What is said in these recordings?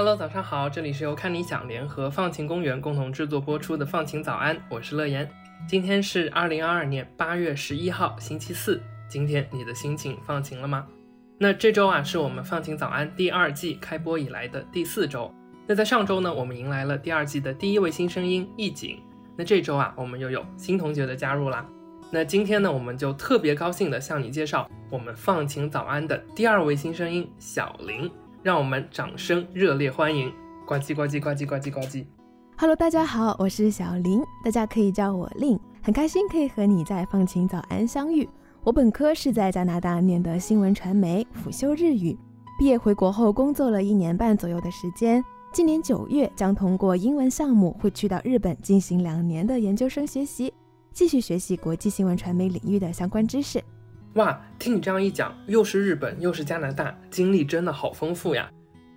Hello，早上好，这里是由看理想联合放晴公园共同制作播出的放晴早安，我是乐言。今天是二零二二年八月十一号，星期四。今天你的心情放晴了吗？那这周啊，是我们放晴早安第二季开播以来的第四周。那在上周呢，我们迎来了第二季的第一位新声音易景。那这周啊，我们又有新同学的加入啦。那今天呢，我们就特别高兴的向你介绍我们放晴早安的第二位新声音小林。让我们掌声热烈欢迎！呱唧呱唧呱唧呱唧呱唧。Hello，大家好，我是小林，大家可以叫我令，很开心可以和你在放晴早安相遇。我本科是在加拿大念的新闻传媒，辅修日语。毕业回国后工作了一年半左右的时间，今年九月将通过英文项目会去到日本进行两年的研究生学习，继续学习国际新闻传媒领域的相关知识。哇，听你这样一讲，又是日本又是加拿大，经历真的好丰富呀。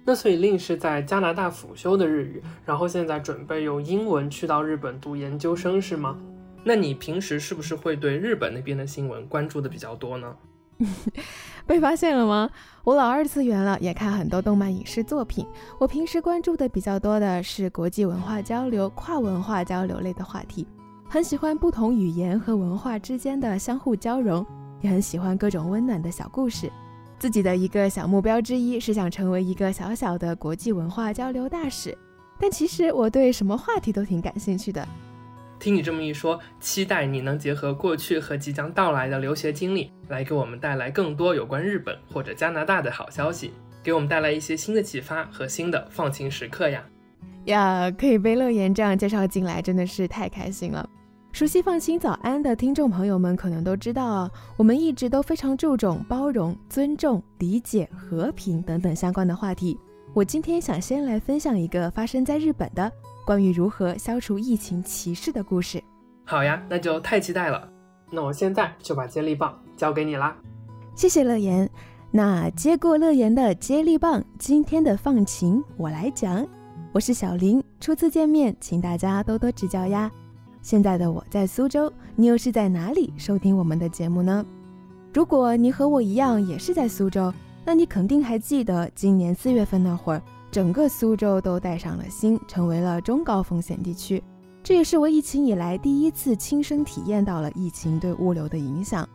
那所以令是在加拿大辅修的日语，然后现在准备用英文去到日本读研究生是吗？那你平时是不是会对日本那边的新闻关注的比较多呢？被发现了吗？我老二次元了，也看很多动漫影视作品。我平时关注的比较多的是国际文化交流、跨文化交流类的话题，很喜欢不同语言和文化之间的相互交融。也很喜欢各种温暖的小故事，自己的一个小目标之一是想成为一个小小的国际文化交流大使。但其实我对什么话题都挺感兴趣的。听你这么一说，期待你能结合过去和即将到来的留学经历，来给我们带来更多有关日本或者加拿大的好消息，给我们带来一些新的启发和新的放晴时刻呀！呀，可以被乐言这样介绍进来，真的是太开心了。熟悉放心早安的听众朋友们可能都知道啊，我们一直都非常注重包容、尊重、理解、和平等等相关的话题。我今天想先来分享一个发生在日本的关于如何消除疫情歧视的故事。好呀，那就太期待了。那我现在就把接力棒交给你啦。谢谢乐言。那接过乐言的接力棒，今天的放晴我来讲。我是小林，初次见面，请大家多多指教呀。现在的我在苏州，你又是在哪里收听我们的节目呢？如果你和我一样也是在苏州，那你肯定还记得今年四月份那会儿，整个苏州都带上了星，成为了中高风险地区。这也是我疫情以来第一次亲身体验到了疫情对物流的影响。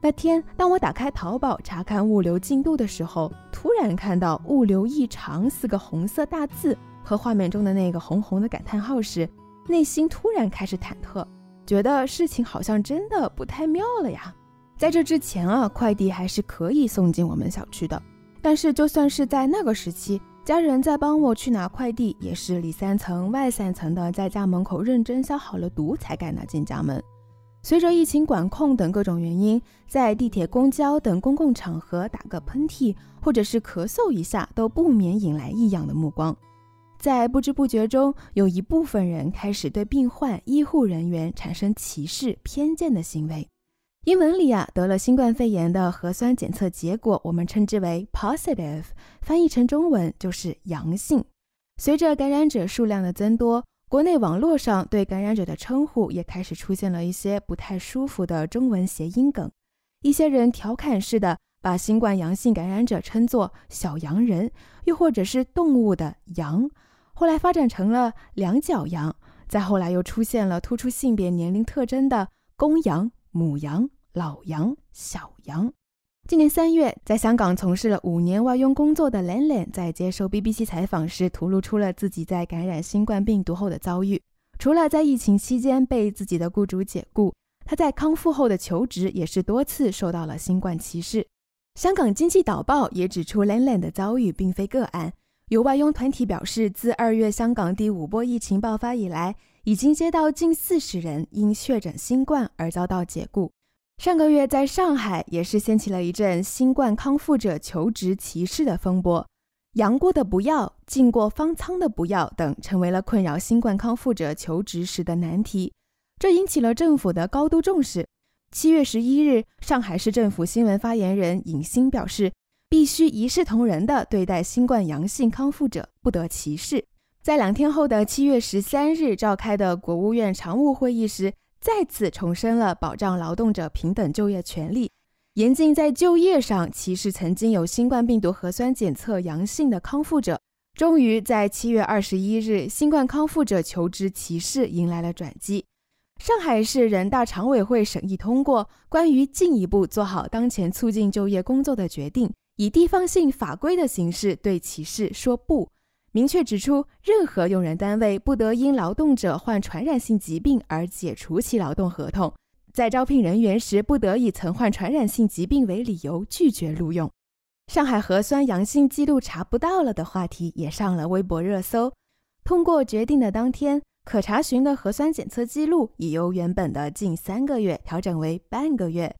那天，当我打开淘宝查看物流进度的时候，突然看到“物流异常”四个红色大字和画面中的那个红红的感叹号时，内心突然开始忐忑，觉得事情好像真的不太妙了呀。在这之前啊，快递还是可以送进我们小区的。但是就算是在那个时期，家人在帮我去拿快递，也是里三层外三层的，在家门口认真消好了毒才敢拿进家门。随着疫情管控等各种原因，在地铁、公交等公共场合打个喷嚏或者是咳嗽一下，都不免引来异样的目光。在不知不觉中，有一部分人开始对病患、医护人员产生歧视、偏见的行为。英文里啊，得了新冠肺炎的核酸检测结果，我们称之为 positive，翻译成中文就是阳性。随着感染者数量的增多，国内网络上对感染者的称呼也开始出现了一些不太舒服的中文谐音梗。一些人调侃似的把新冠阳性感染者称作“小洋人”，又或者是动物的“羊”。后来发展成了两脚羊，再后来又出现了突出性别年龄特征的公羊、母羊、老羊、小羊。今年三月，在香港从事了五年外佣工作的 Len Len 在接受 BBC 采访时，吐露出了自己在感染新冠病毒后的遭遇。除了在疫情期间被自己的雇主解雇，他在康复后的求职也是多次受到了新冠歧视。香港经济导报也指出，Len Len 的遭遇并非个案。有外佣团体表示，自二月香港第五波疫情爆发以来，已经接到近四十人因确诊新冠而遭到解雇。上个月在上海也是掀起了一阵新冠康复者求职歧视的风波，阳过的不要，进过方舱的不要等，成为了困扰新冠康复者求职时的难题。这引起了政府的高度重视。七月十一日，上海市政府新闻发言人尹欣表示。必须一视同仁地对待新冠阳性康复者，不得歧视。在两天后的七月十三日召开的国务院常务会议时，再次重申了保障劳动者平等就业权利，严禁在就业上歧视曾经有新冠病毒核酸检测阳性的康复者。终于在七月二十一日，新冠康复者求职歧视迎来了转机。上海市人大常委会审议通过关于进一步做好当前促进就业工作的决定，以地方性法规的形式对歧视说不，明确指出，任何用人单位不得因劳动者患传染性疾病而解除其劳动合同，在招聘人员时不得以曾患传染性疾病为理由拒绝录用。上海核酸阳性记录查不到了的话题也上了微博热搜。通过决定的当天，可查询的核酸检测记录已由原本的近三个月调整为半个月。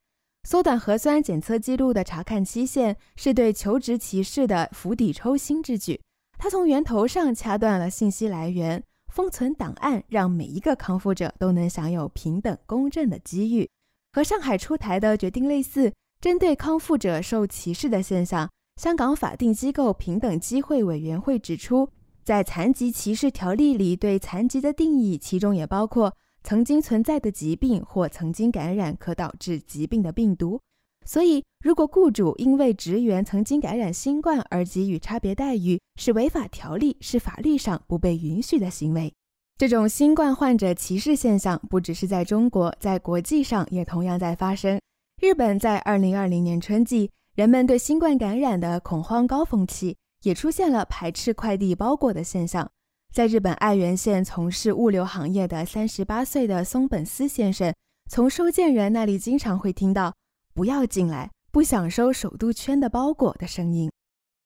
缩短核酸检测记录的查看期限，是对求职歧视的釜底抽薪之举。它从源头上掐断了信息来源，封存档案，让每一个康复者都能享有平等公正的机遇。和上海出台的决定类似。针对康复者受歧视的现象，香港法定机构平等机会委员会指出，在残疾歧视条例里，对残疾的定义，其中也包括曾经存在的疾病或曾经感染可导致疾病的病毒。所以，如果雇主因为职员曾经感染新冠而给予差别待遇，是违法条例，是法律上不被允许的行为。这种新冠患者歧视现象，不只是在中国，在国际上也同样在发生。日本在二零二零年春季，人们对新冠感染的恐慌高峰期，也出现了排斥快递包裹的现象。在日本爱媛县从事物流行业的三十八岁的松本司先生，从收件人那里经常会听到“不要进来，不想收首都圈的包裹”的声音。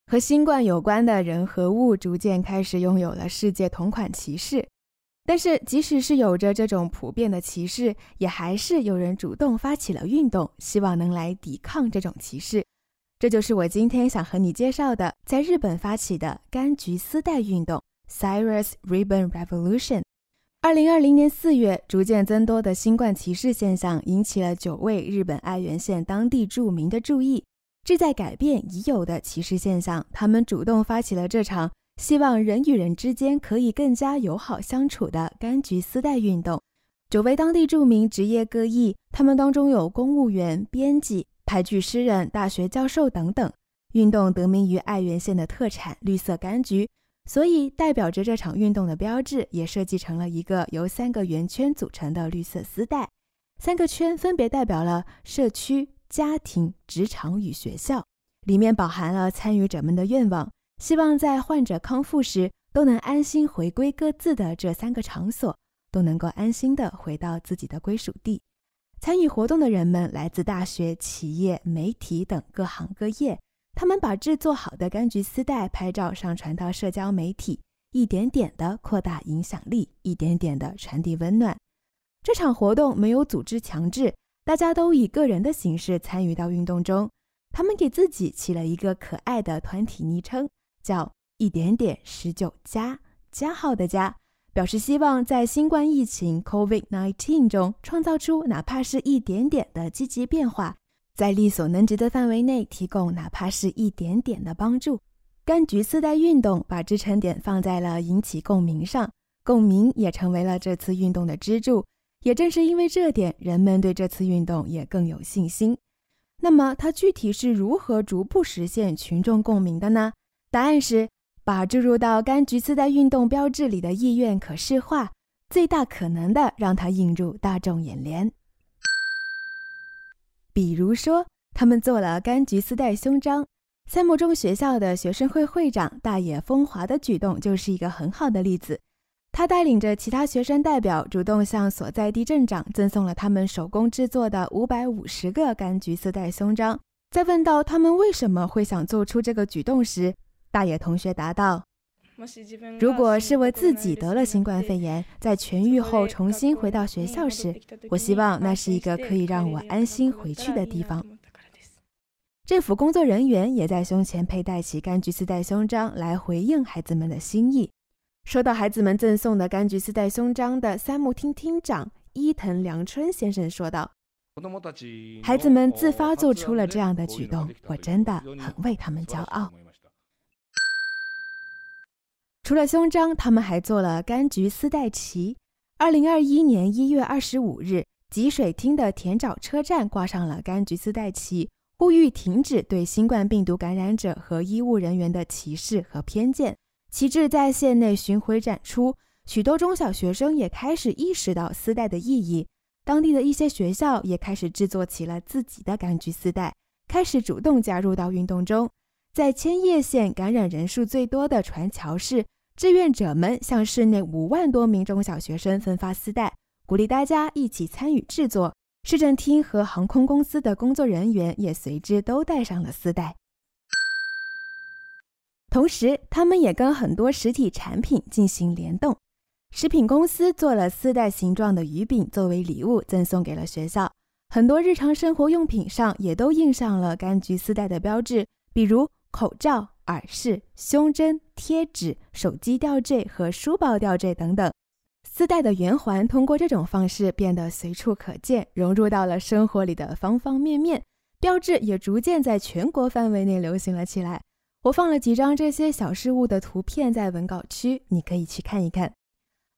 和新冠有关的人和物逐渐开始拥有了世界同款歧视。但是，即使是有着这种普遍的歧视，也还是有人主动发起了运动，希望能来抵抗这种歧视。这就是我今天想和你介绍的，在日本发起的柑橘丝带运动 （Cyrus Ribbon Revolution）。二零二零年四月，逐渐增多的新冠歧视现象引起了九位日本爱媛县当地住民的注意，志在改变已有的歧视现象。他们主动发起了这场。希望人与人之间可以更加友好相处的柑橘丝带运动。九位当地著名，职业各异，他们当中有公务员、编辑、俳剧诗人、大学教授等等。运动得名于爱媛县的特产绿色柑橘，所以代表着这场运动的标志也设计成了一个由三个圆圈组成的绿色丝带。三个圈分别代表了社区、家庭、职场与学校，里面饱含了参与者们的愿望。希望在患者康复时都能安心回归各自的这三个场所，都能够安心的回到自己的归属地。参与活动的人们来自大学、企业、媒体等各行各业，他们把制作好的柑橘丝带拍照上传到社交媒体，一点点的扩大影响力，一点点的传递温暖。这场活动没有组织强制，大家都以个人的形式参与到运动中。他们给自己起了一个可爱的团体昵称。叫一点点十九加加号的加，表示希望在新冠疫情 （COVID-19） 中创造出哪怕是一点点的积极变化，在力所能及的范围内提供哪怕是一点点的帮助。柑橘丝带运动把支撑点放在了引起共鸣上，共鸣也成为了这次运动的支柱。也正是因为这点，人们对这次运动也更有信心。那么，它具体是如何逐步实现群众共鸣的呢？答案是把注入到柑橘丝带运动标志里的意愿可视化，最大可能的让它映入大众眼帘。比如说，他们做了柑橘丝带胸章，三木中学校的学生会会长大野风华的举动就是一个很好的例子。他带领着其他学生代表，主动向所在地镇长赠送了他们手工制作的五百五十个柑橘丝带胸章。在问到他们为什么会想做出这个举动时，大野同学答道：“如果是我自己得了新冠肺炎，在痊愈后重新回到学校时，我希望那是一个可以让我安心回去的地方。”政府工作人员也在胸前佩戴起柑橘丝带胸章来回应孩子们的心意。收到孩子们赠送的柑橘丝带胸章的三木厅厅长伊藤良春先生说道：“孩子们自发做出了这样的举动，我真的很为他们骄傲。”除了胸章，他们还做了柑橘丝带旗。二零二一年一月二十五日，吉水町的田沼车站挂上了柑橘丝带旗，呼吁停止对新冠病毒感染者和医务人员的歧视和偏见。旗帜在县内巡回展出，许多中小学生也开始意识到丝带的意义。当地的一些学校也开始制作起了自己的柑橘丝带，开始主动加入到运动中。在千叶县感染人数最多的船桥市，志愿者们向市内五万多名中小学生分发丝带，鼓励大家一起参与制作。市政厅和航空公司的工作人员也随之都带上了丝带。同时，他们也跟很多实体产品进行联动。食品公司做了丝带形状的鱼饼作为礼物赠送给了学校。很多日常生活用品上也都印上了柑橘丝带的标志，比如口罩、耳饰、胸针、贴纸、手机吊坠和书包吊坠等等。丝带的圆环通过这种方式变得随处可见，融入到了生活里的方方面面。标志也逐渐在全国范围内流行了起来。我放了几张这些小事物的图片在文稿区，你可以去看一看。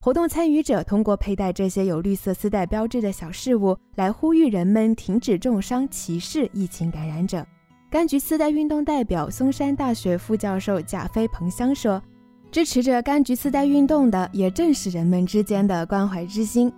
活动参与者通过佩戴这些有绿色丝带标志的小事物，来呼吁人们停止重伤、歧视疫情感染者。柑橘丝带运动代表松山大学副教授贾飞彭香说：“支持着柑橘丝带运动的，也正是人们之间的关怀之心。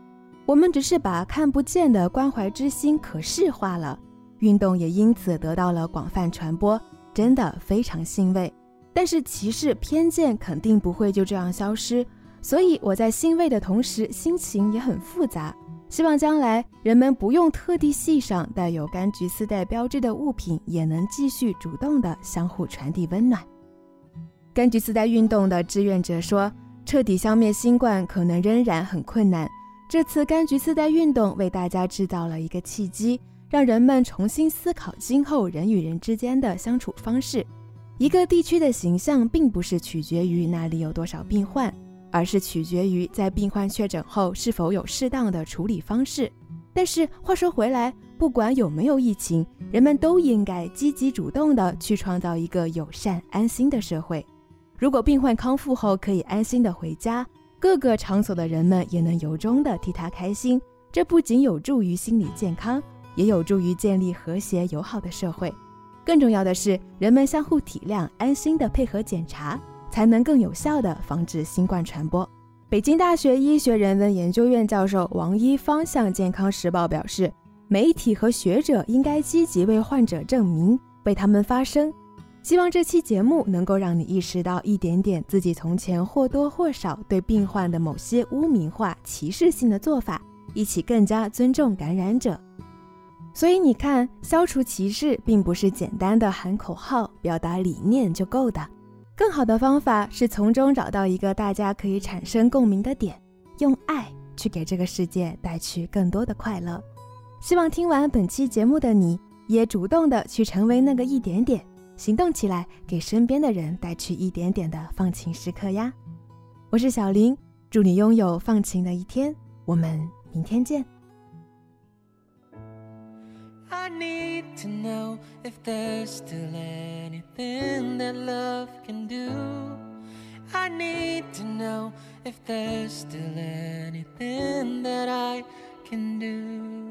我们只是把看不见的关怀之心可视化了，运动也因此得到了广泛传播。”真的非常欣慰，但是歧视偏见肯定不会就这样消失，所以我在欣慰的同时，心情也很复杂。希望将来人们不用特地系上带有柑橘丝带标志的物品，也能继续主动的相互传递温暖。柑橘丝带运动的志愿者说：“彻底消灭新冠可能仍然很困难，这次柑橘丝带运动为大家制造了一个契机。”让人们重新思考今后人与人之间的相处方式。一个地区的形象并不是取决于那里有多少病患，而是取决于在病患确诊后是否有适当的处理方式。但是话说回来，不管有没有疫情，人们都应该积极主动地去创造一个友善、安心的社会。如果病患康复后可以安心地回家，各个场所的人们也能由衷地替他开心。这不仅有助于心理健康。也有助于建立和谐友好的社会。更重要的是，人们相互体谅、安心的配合检查，才能更有效地防止新冠传播。北京大学医学人文研究院教授王一方向《健康时报》表示，媒体和学者应该积极为患者证明，为他们发声。希望这期节目能够让你意识到一点点自己从前或多或少对病患的某些污名化、歧视性的做法，一起更加尊重感染者。所以你看，消除歧视并不是简单的喊口号、表达理念就够的。更好的方法是从中找到一个大家可以产生共鸣的点，用爱去给这个世界带去更多的快乐。希望听完本期节目的你，也主动的去成为那个一点点，行动起来，给身边的人带去一点点的放晴时刻呀。我是小林，祝你拥有放晴的一天。我们明天见。I need to know if there's still anything that love can do. I need to know if there's still anything that I can do.